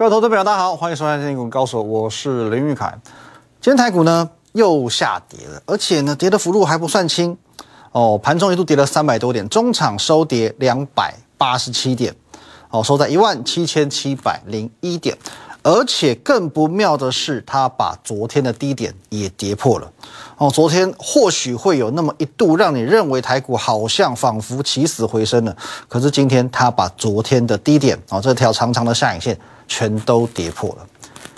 各位投资朋友，大家好，欢迎收看《金股高手》，我是林玉凯。今天台股呢又下跌了，而且呢跌的幅度还不算轻哦，盘中一度跌了三百多点，中场收跌两百八十七点，哦，收在一万七千七百零一点。而且更不妙的是，它把昨天的低点也跌破了。哦，昨天或许会有那么一度让你认为台股好像仿佛起死回生了，可是今天它把昨天的低点哦，这条长长的下影线全都跌破了。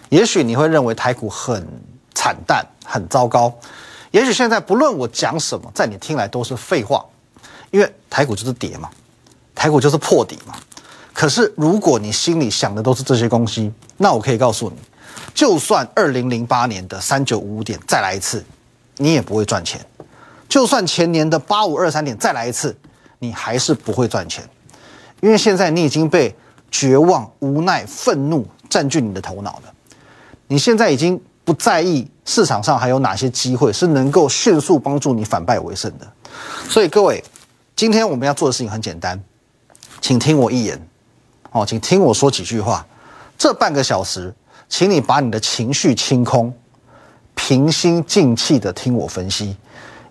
也许你会认为台股很惨淡、很糟糕，也许现在不论我讲什么，在你听来都是废话，因为台股就是跌嘛，台股就是破底嘛。可是，如果你心里想的都是这些东西，那我可以告诉你，就算二零零八年的三九五五点再来一次，你也不会赚钱；就算前年的八五二三点再来一次，你还是不会赚钱。因为现在你已经被绝望、无奈、愤怒占据你的头脑了。你现在已经不在意市场上还有哪些机会是能够迅速帮助你反败为胜的。所以，各位，今天我们要做的事情很简单，请听我一言。哦，请听我说几句话。这半个小时，请你把你的情绪清空，平心静气的听我分析。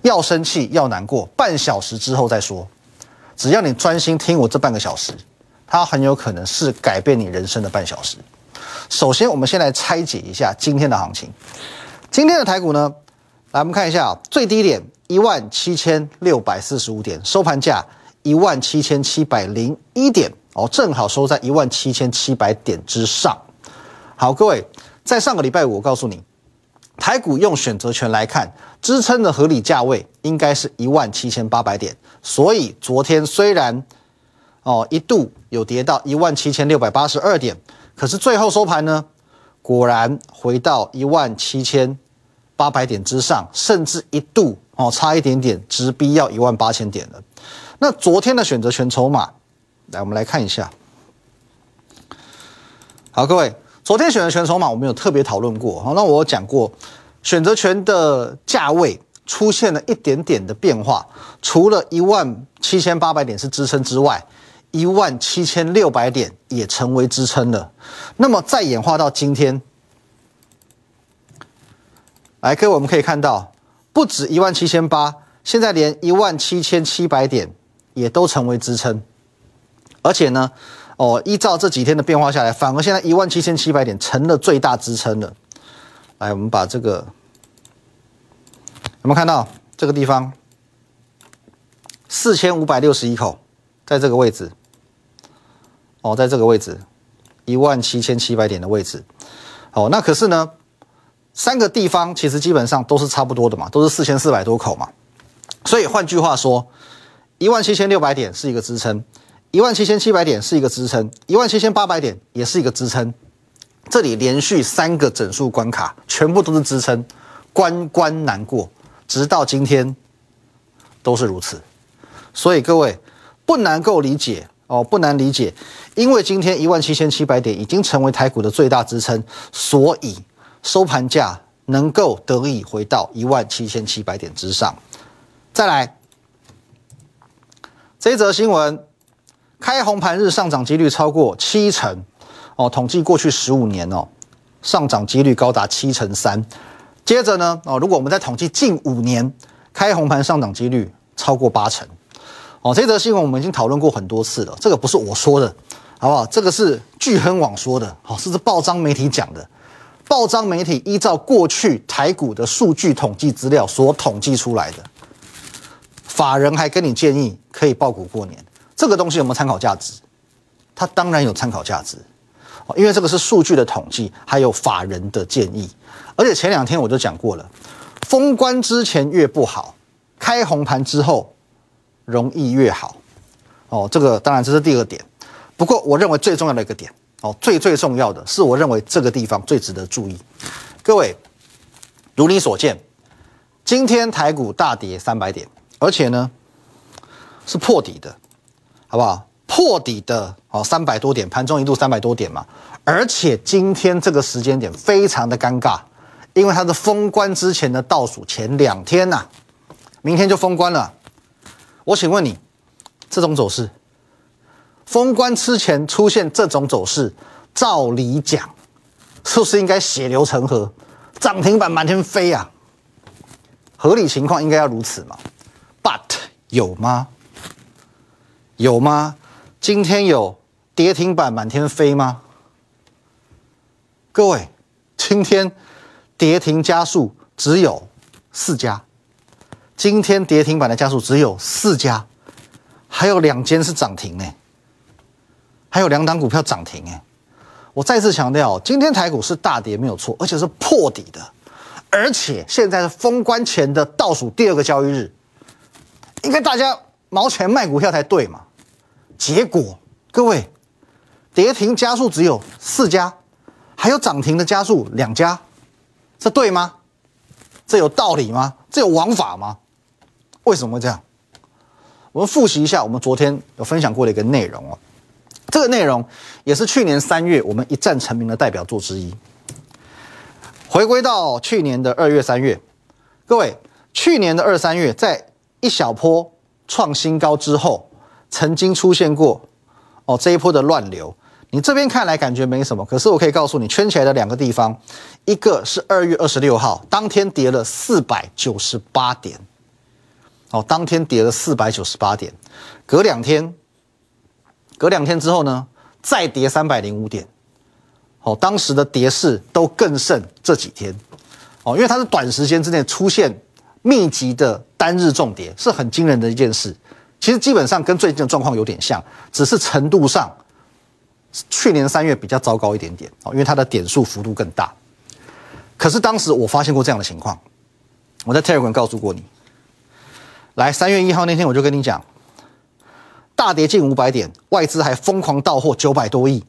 要生气，要难过，半小时之后再说。只要你专心听我这半个小时，它很有可能是改变你人生的半小时。首先，我们先来拆解一下今天的行情。今天的台股呢，来我们看一下最低点一万七千六百四十五点，收盘价一万七千七百零一点。哦，正好收在一万七千七百点之上。好，各位，在上个礼拜五，我告诉你，台股用选择权来看，支撑的合理价位应该是一万七千八百点。所以昨天虽然哦一度有跌到一万七千六百八十二点，可是最后收盘呢，果然回到一万七千八百点之上，甚至一度哦差一点点直逼要一万八千点了。那昨天的选择权筹码。来，我们来看一下。好，各位，昨天选择权筹码我们有特别讨论过。好，那我讲过，选择权的价位出现了一点点的变化，除了一万七千八百点是支撑之外，一万七千六百点也成为支撑了。那么再演化到今天，来，各位，我们可以看到，不止一万七千八，现在连一万七千七百点也都成为支撑。而且呢，哦，依照这几天的变化下来，反而现在一万七千七百点成了最大支撑了。来，我们把这个有没有看到这个地方？四千五百六十一口，在这个位置。哦，在这个位置，一万七千七百点的位置。哦，那可是呢，三个地方其实基本上都是差不多的嘛，都是四千四百多口嘛。所以换句话说，一万七千六百点是一个支撑。一万七千七百点是一个支撑，一万七千八百点也是一个支撑。这里连续三个整数关卡全部都是支撑，关关难过，直到今天都是如此。所以各位不难够理解哦，不难理解，因为今天一万七千七百点已经成为台股的最大支撑，所以收盘价能够得以回到一万七千七百点之上。再来这一则新闻。开红盘日上涨几率超过七成，哦，统计过去十五年哦，上涨几率高达七成三。接着呢，哦，如果我们在统计近五年开红盘上涨几率超过八成，哦，这则新闻我们已经讨论过很多次了，这个不是我说的，好不好？这个是聚亨网说的，好，是这报章媒体讲的，报章媒体依照过去台股的数据统计资料所统计出来的，法人还跟你建议可以报股过年。这个东西有没有参考价值？它当然有参考价值，哦，因为这个是数据的统计，还有法人的建议。而且前两天我就讲过了，封关之前越不好，开红盘之后容易越好。哦，这个当然这是第二点。不过我认为最重要的一个点，哦，最最重要的是我认为这个地方最值得注意。各位，如你所见，今天台股大跌三百点，而且呢是破底的。好不好？破底的哦，三百多点，盘中一度三百多点嘛。而且今天这个时间点非常的尴尬，因为它是封关之前的倒数前两天呐，明天就封关了。我请问你，这种走势，封关之前出现这种走势，照理讲，是不是应该血流成河，涨停板满天飞啊？合理情况应该要如此嘛？But 有吗？有吗？今天有跌停板满天飞吗？各位，今天跌停加速只有四家，今天跌停板的加速只有四家，还有两间是涨停呢，还有两档股票涨停哎。我再次强调，今天台股是大跌没有错，而且是破底的，而且现在是封关前的倒数第二个交易日，应该大家毛钱卖股票才对嘛？结果各位，跌停加速只有四家。还有涨停的加速两家，这对吗？这有道理吗？这有王法吗？为什么会这样？我们复习一下我们昨天有分享过的一个内容哦。这个内容也是去年三月我们一战成名的代表作之一。回归到去年的二月、三月，各位，去年的二三月在一小波创新高之后，曾经出现过哦这一波的乱流。你这边看来感觉没什么，可是我可以告诉你，圈起来的两个地方，一个是二月二十六号当天跌了四百九十八点，哦，当天跌了四百九十八点，隔两天，隔两天之后呢，再跌三百零五点，哦，当时的跌势都更甚这几天，哦，因为它是短时间之内出现密集的单日重跌，是很惊人的一件事。其实基本上跟最近的状况有点像，只是程度上。去年三月比较糟糕一点点哦，因为它的点数幅度更大。可是当时我发现过这样的情况，我在 Telegram 告诉过你。来，三月一号那天我就跟你讲，大跌近五百点，外资还疯狂到货九百多亿，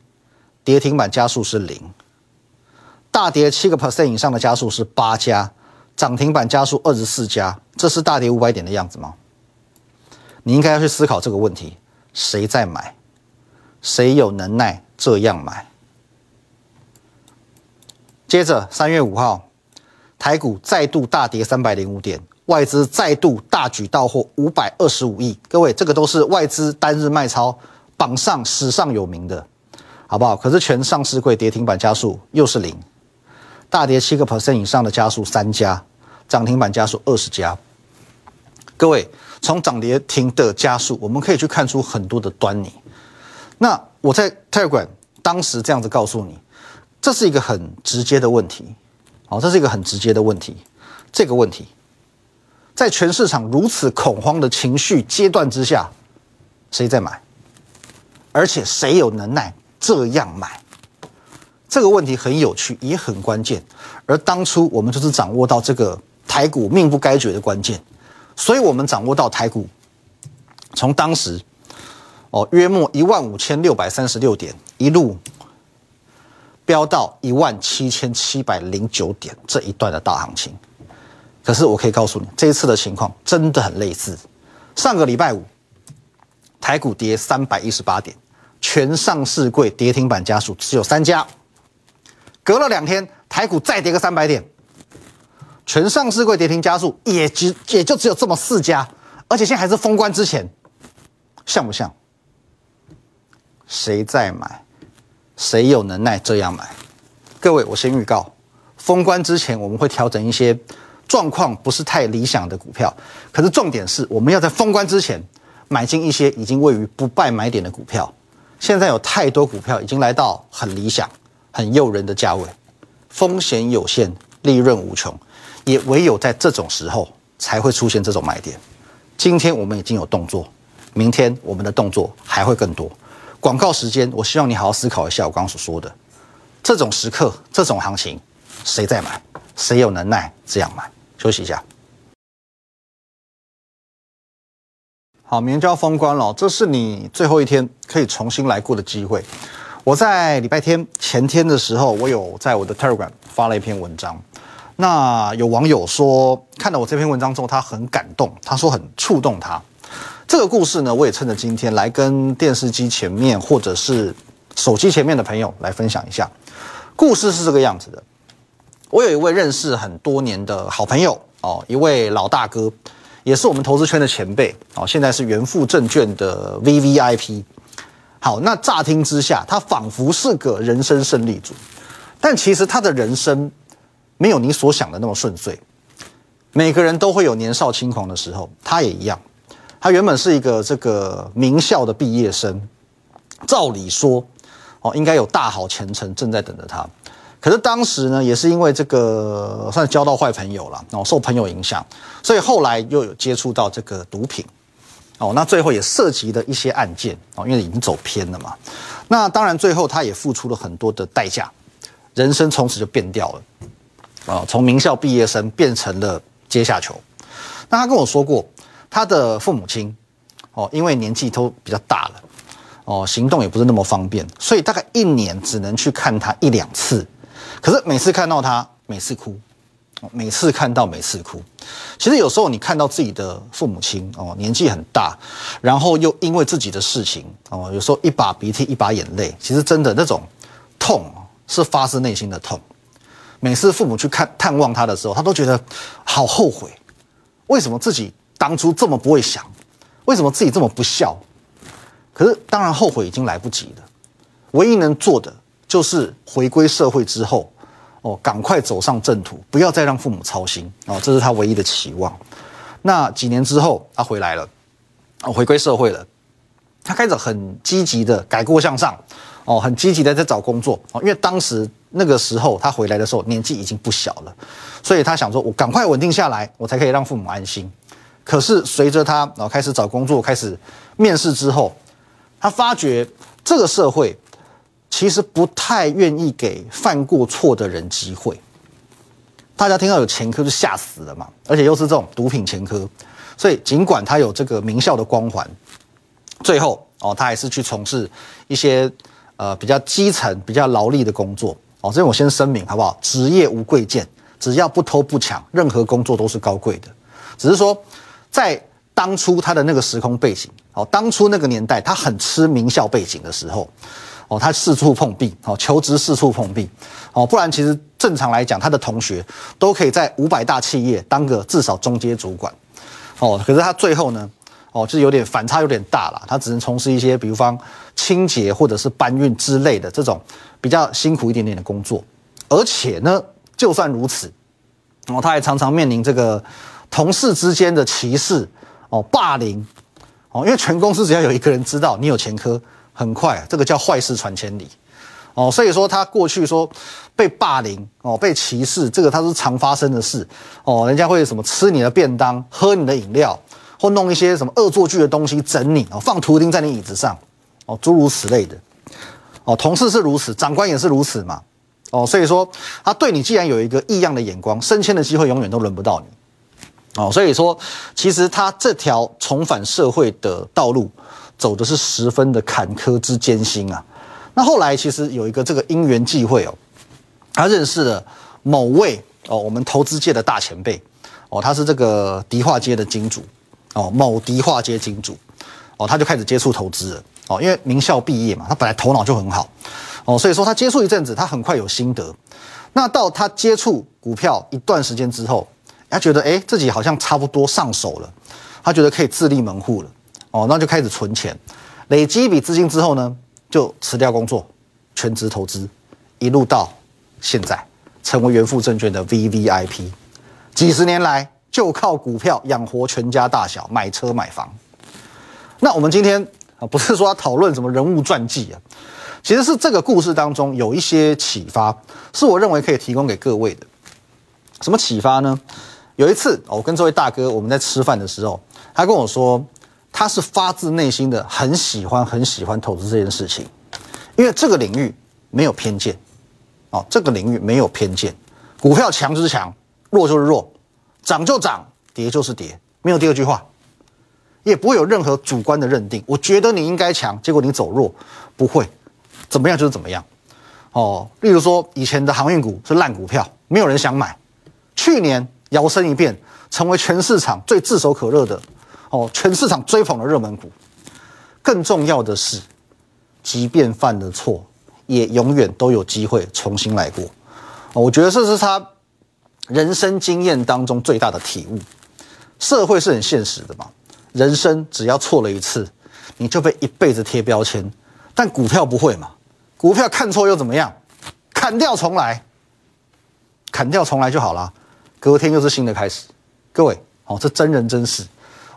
跌停板加速是零，大跌七个 percent 以上的加速是八家，涨停板加速二十四家，这是大跌五百点的样子吗？你应该要去思考这个问题，谁在买？谁有能耐这样买？接着三月五号，台股再度大跌三百零五点，外资再度大举到货五百二十五亿。各位，这个都是外资单日卖超榜上史上有名的，好不好？可是全上市柜跌停板加速又是零，大跌七个 percent 以上的加速三家，涨停板加速二十家。各位，从涨跌停的加速，我们可以去看出很多的端倪。那我在 Telegram 当时这样子告诉你，这是一个很直接的问题，好，这是一个很直接的问题。这个问题，在全市场如此恐慌的情绪阶段之下，谁在买？而且谁有能耐这样买？这个问题很有趣，也很关键。而当初我们就是掌握到这个台股命不该绝的关键，所以我们掌握到台股从当时。哦，约莫一万五千六百三十六点，一路飙到一万七千七百零九点这一段的大行情。可是我可以告诉你，这一次的情况真的很类似。上个礼拜五，台股跌三百一十八点，全上市柜跌停板家数只有三家。隔了两天，台股再跌个三百点，全上市柜跌停加速也只也就只有这么四家，而且现在还是封关之前，像不像？谁在买？谁有能耐这样买？各位，我先预告，封关之前我们会调整一些状况不是太理想的股票。可是重点是，我们要在封关之前买进一些已经位于不败买点的股票。现在有太多股票已经来到很理想、很诱人的价位，风险有限，利润无穷，也唯有在这种时候才会出现这种买点。今天我们已经有动作，明天我们的动作还会更多。广告时间，我希望你好好思考一下我刚刚所说的这种时刻、这种行情，谁在买？谁有能耐这样买？休息一下。好，明天就要封关了，这是你最后一天可以重新来过的机会。我在礼拜天前天的时候，我有在我的 Telegram 发了一篇文章。那有网友说，看到我这篇文章之后，他很感动，他说很触动他。这个故事呢，我也趁着今天来跟电视机前面或者是手机前面的朋友来分享一下。故事是这个样子的：我有一位认识很多年的好朋友哦，一位老大哥，也是我们投资圈的前辈哦，现在是元富证券的 V V I P。好，那乍听之下，他仿佛是个人生胜利组，但其实他的人生没有你所想的那么顺遂。每个人都会有年少轻狂的时候，他也一样。他原本是一个这个名校的毕业生，照理说，哦，应该有大好前程正在等着他。可是当时呢，也是因为这个算交到坏朋友了，哦，受朋友影响，所以后来又有接触到这个毒品。哦，那最后也涉及了一些案件哦，因为已经走偏了嘛。那当然，最后他也付出了很多的代价，人生从此就变掉了。啊，从名校毕业生变成了阶下囚。那他跟我说过，他的父母亲哦，因为年纪都比较大了，哦，行动也不是那么方便，所以大概一年只能去看他一两次。可是每次看到他，每次哭。每次看到，每次哭。其实有时候你看到自己的父母亲哦，年纪很大，然后又因为自己的事情哦，有时候一把鼻涕一把眼泪，其实真的那种痛是发自内心的痛。每次父母去看探望他的时候，他都觉得好后悔，为什么自己当初这么不会想？为什么自己这么不孝？可是当然后悔已经来不及了，唯一能做的就是回归社会之后。哦，赶快走上正途，不要再让父母操心哦，这是他唯一的期望。那几年之后，他回来了，哦，回归社会了，他开始很积极的改过向上，哦，很积极的在找工作哦，因为当时那个时候他回来的时候年纪已经不小了，所以他想说，我赶快稳定下来，我才可以让父母安心。可是随着他哦开始找工作，开始面试之后，他发觉这个社会。其实不太愿意给犯过错的人机会。大家听到有前科就吓死了嘛，而且又是这种毒品前科，所以尽管他有这个名校的光环，最后哦，他还是去从事一些呃比较基层、比较劳力的工作哦。这我先声明好不好？职业无贵贱，只要不偷不抢，任何工作都是高贵的。只是说，在当初他的那个时空背景哦，当初那个年代，他很吃名校背景的时候。哦，他四处碰壁，哦，求职四处碰壁，哦，不然其实正常来讲，他的同学都可以在五百大企业当个至少中阶主管，哦，可是他最后呢，哦，就是有点反差有点大了，他只能从事一些，比如方清洁或者是搬运之类的这种比较辛苦一点点的工作，而且呢，就算如此，哦，他还常常面临这个同事之间的歧视，哦，霸凌，哦，因为全公司只要有一个人知道你有前科。很快，这个叫坏事传千里，哦，所以说他过去说被霸凌哦，被歧视，这个他是常发生的事。哦，人家会什么吃你的便当，喝你的饮料，或弄一些什么恶作剧的东西整你哦，放图钉在你椅子上哦，诸如此类的哦，同事是如此，长官也是如此嘛哦，所以说他对你既然有一个异样的眼光，升迁的机会永远都轮不到你哦，所以说其实他这条重返社会的道路。走的是十分的坎坷之艰辛啊！那后来其实有一个这个因缘际会哦，他认识了某位哦，我们投资界的大前辈哦，他是这个迪化街的金主哦，某迪化街金主。哦，他就开始接触投资了哦，因为名校毕业嘛，他本来头脑就很好。哦，所以说他接触一阵子，他很快有心得。那到他接触股票一段时间之后，他觉得哎，自己好像差不多上手了，他觉得可以自立门户了。哦，那就开始存钱，累积一笔资金之后呢，就辞掉工作，全职投资，一路到现在成为元富证券的 V V I P，几十年来就靠股票养活全家大小，买车买房。那我们今天啊，不是说要讨论什么人物传记啊，其实是这个故事当中有一些启发，是我认为可以提供给各位的。什么启发呢？有一次，我跟这位大哥我们在吃饭的时候，他跟我说。他是发自内心的很喜欢很喜欢投资这件事情，因为这个领域没有偏见，哦，这个领域没有偏见，股票强就是强，弱就是弱，涨就涨，跌就是跌，没有第二句话，也不会有任何主观的认定。我觉得你应该强，结果你走弱，不会，怎么样就是怎么样，哦，例如说以前的航运股是烂股票，没有人想买，去年摇身一变成为全市场最炙手可热的。哦，全市场追捧的热门股，更重要的是，即便犯了错，也永远都有机会重新来过。我觉得这是他人生经验当中最大的体悟。社会是很现实的嘛，人生只要错了一次，你就被一辈子贴标签，但股票不会嘛？股票看错又怎么样？砍掉重来，砍掉重来就好了。隔天又是新的开始。各位，哦，这真人真事，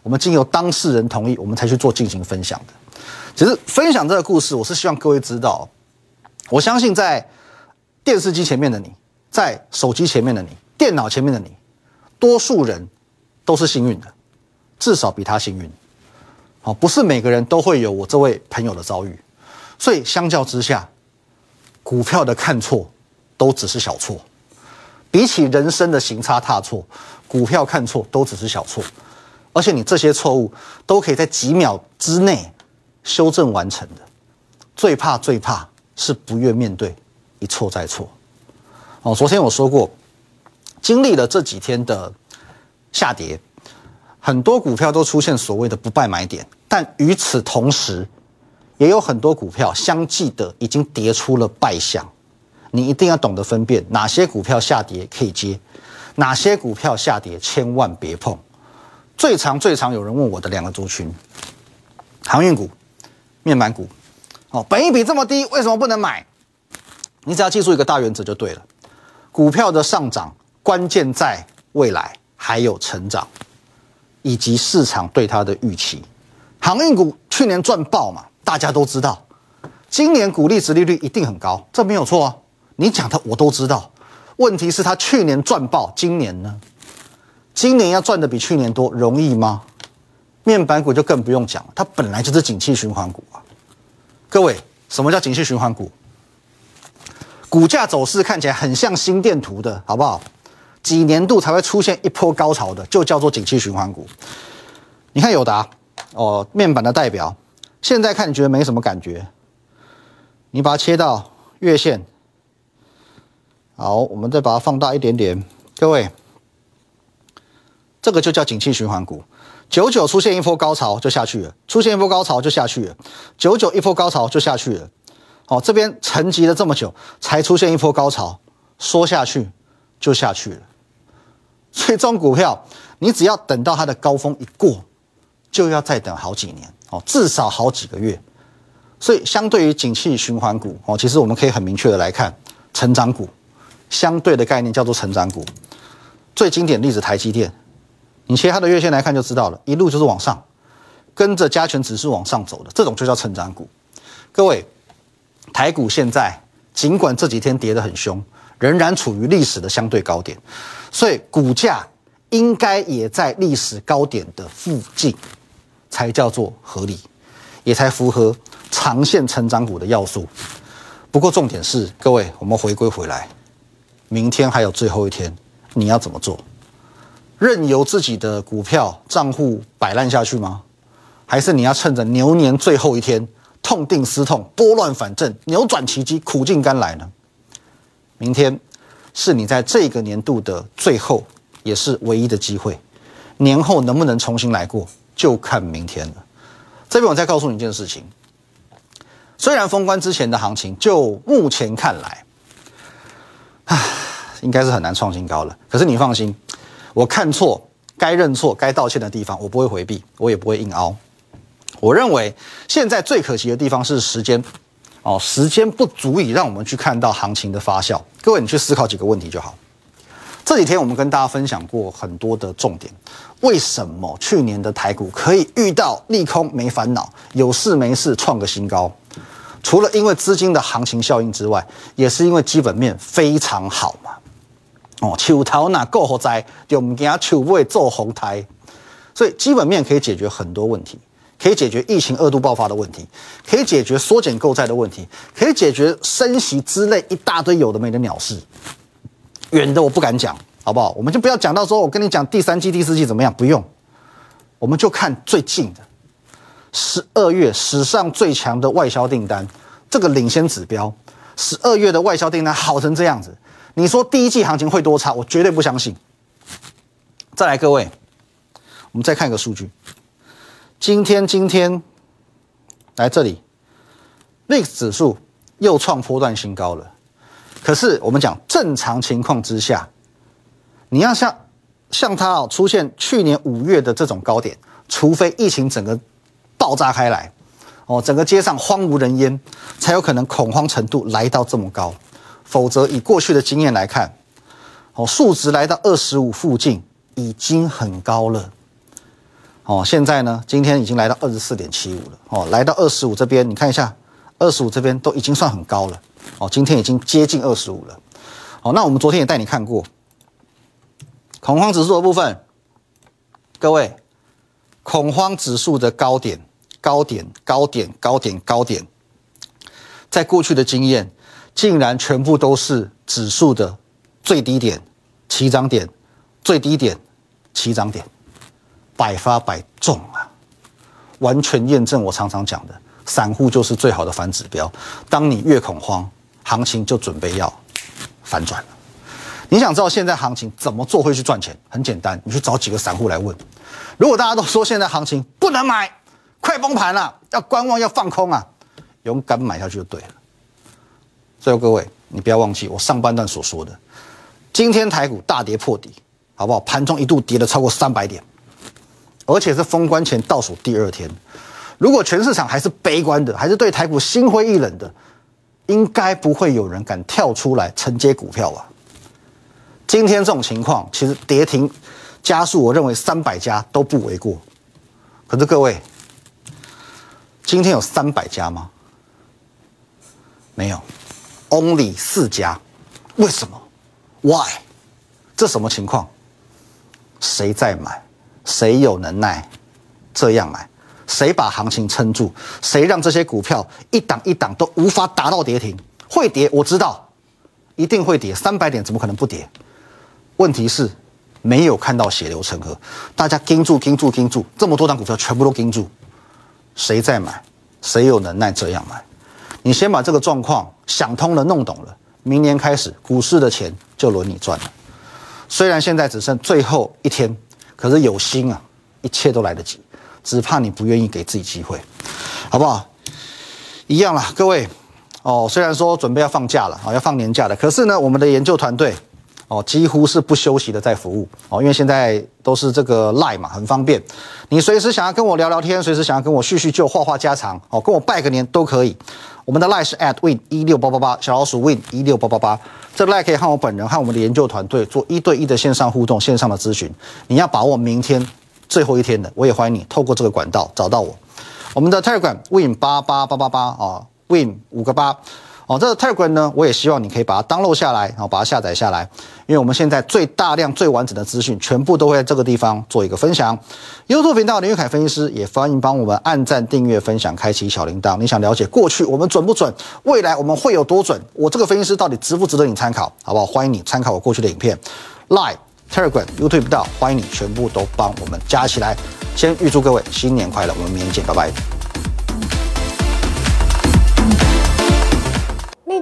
我们经由当事人同意，我们才去做进行分享的。其实分享这个故事，我是希望各位知道，我相信在电视机前面的你，在手机前面的你，电脑前面的你，多数人都是幸运的，至少比他幸运。哦，不是每个人都会有我这位朋友的遭遇，所以相较之下，股票的看错都只是小错，比起人生的行差踏错，股票看错都只是小错，而且你这些错误都可以在几秒之内修正完成的。最怕最怕是不愿面对，一错再错。哦，昨天我说过，经历了这几天的下跌。很多股票都出现所谓的不败买点，但与此同时，也有很多股票相继的已经跌出了败相。你一定要懂得分辨哪些股票下跌可以接，哪些股票下跌千万别碰。最常最常有人问我的两个族群：航运股、面板股。哦，本益比这么低，为什么不能买？你只要记住一个大原则就对了：股票的上涨关键在未来还有成长。以及市场对它的预期，航运股去年赚爆嘛，大家都知道。今年股利值利率一定很高，这没有错啊。你讲的我都知道。问题是它去年赚爆，今年呢？今年要赚的比去年多，容易吗？面板股就更不用讲了，它本来就是景气循环股啊。各位，什么叫景气循环股？股价走势看起来很像心电图的，好不好？几年度才会出现一波高潮的，就叫做景气循环股。你看友达哦，面板的代表，现在看你觉得没什么感觉。你把它切到月线，好，我们再把它放大一点点。各位，这个就叫景气循环股。九九出现一波高潮就下去了，出现一波高潮就下去了，九九一波高潮就下去了。哦，这边沉寂了这么久，才出现一波高潮，说下去就下去了。所以这种股票，你只要等到它的高峰一过，就要再等好几年哦，至少好几个月。所以相对于景气循环股哦，其实我们可以很明确的来看，成长股相对的概念叫做成长股。最经典例子台积电，你切它的月线来看就知道了，一路就是往上，跟着加权指数往上走的，这种就叫成长股。各位，台股现在尽管这几天跌得很凶。仍然处于历史的相对高点，所以股价应该也在历史高点的附近，才叫做合理，也才符合长线成长股的要素。不过重点是，各位，我们回归回来，明天还有最后一天，你要怎么做？任由自己的股票账户摆烂下去吗？还是你要趁着牛年最后一天，痛定思痛，拨乱反正，扭转奇迹，苦尽甘来呢？明天是你在这个年度的最后，也是唯一的机会。年后能不能重新来过，就看明天了。这边我再告诉你一件事情：虽然封关之前的行情，就目前看来，唉，应该是很难创新高了。可是你放心，我看错，该认错、该道歉的地方，我不会回避，我也不会硬凹。我认为现在最可惜的地方是时间。哦，时间不足以让我们去看到行情的发酵。各位，你去思考几个问题就好。这几天我们跟大家分享过很多的重点。为什么去年的台股可以遇到利空没烦恼，有事没事创个新高？除了因为资金的行情效应之外，也是因为基本面非常好嘛。哦，秋头那够好在，就唔惊秋尾做红台，所以基本面可以解决很多问题。可以解决疫情二度爆发的问题，可以解决缩减购债的问题，可以解决升息之类一大堆有的没的鸟事。远的我不敢讲，好不好？我们就不要讲到说我跟你讲第三季、第四季怎么样，不用。我们就看最近的十二月史上最强的外销订单，这个领先指标，十二月的外销订单好成这样子，你说第一季行情会多差？我绝对不相信。再来，各位，我们再看一个数据。今天，今天来这里，VIX 指数又创波段新高了。可是我们讲正常情况之下，你要像像它哦出现去年五月的这种高点，除非疫情整个爆炸开来，哦，整个街上荒无人烟，才有可能恐慌程度来到这么高。否则，以过去的经验来看，哦，数值来到二十五附近已经很高了。哦，现在呢，今天已经来到二十四点七五了。哦，来到二十五这边，你看一下，二十五这边都已经算很高了。哦，今天已经接近二十五了。哦，那我们昨天也带你看过恐慌指数的部分，各位，恐慌指数的高点。高点，高点，高点，高点，在过去的经验，竟然全部都是指数的最低点起涨点，最低点起涨点，百发百中啊！完全验证我常常讲的，散户就是最好的反指标。当你越恐慌，行情就准备要反转。你想知道现在行情怎么做会去赚钱？很简单，你去找几个散户来问。如果大家都说现在行情不能买，快崩盘了，要观望，要放空啊！勇敢买下去就对了。最后各位，你不要忘记我上半段所说的，今天台股大跌破底，好不好？盘中一度跌了超过三百点，而且是封关前倒数第二天。如果全市场还是悲观的，还是对台股心灰意冷的，应该不会有人敢跳出来承接股票吧？今天这种情况，其实跌停加速，我认为三百家都不为过。可是各位。今天有三百家吗？没有，only 四家。为什么？Why？这什么情况？谁在买？谁有能耐这样买？谁把行情撑住？谁让这些股票一档一档都无法达到跌停？会跌，我知道，一定会跌。三百点怎么可能不跌？问题是没有看到血流成河。大家盯住，盯住，盯住，这么多档股票全部都盯住。谁在买？谁有能耐这样买？你先把这个状况想通了、弄懂了，明年开始股市的钱就轮你赚了。虽然现在只剩最后一天，可是有心啊，一切都来得及，只怕你不愿意给自己机会，好不好？一样啦，各位哦。虽然说准备要放假了啊，要放年假了，可是呢，我们的研究团队。哦，几乎是不休息的在服务哦，因为现在都是这个 Line 嘛，很方便。你随时想要跟我聊聊天，随时想要跟我叙叙旧、话话家常，哦，跟我拜个年都可以。我们的 Line 是 at win 一六八八八，小老鼠 win 一六八八八。这个 Line 可以和我本人和我们的研究团队做一对一的线上互动、线上的咨询。你要把握明天最后一天的，我也欢迎你透过这个管道找到我。我们的 Telegram win 八八八八八啊，win 五个八。哦，这个 Telegram 呢，我也希望你可以把它 download 下来，然后把它下载下来，因为我们现在最大量、最完整的资讯，全部都会在这个地方做一个分享。YouTube 频道林玉凯分析师也欢迎帮我们按赞、订阅、分享、开启小铃铛。你想了解过去我们准不准，未来我们会有多准？我这个分析师到底值不值得你参考？好不好？欢迎你参考我过去的影片，Live Telegram YouTube 频道，欢迎你全部都帮我们加起来。先预祝各位新年快乐，我们明天见，拜拜。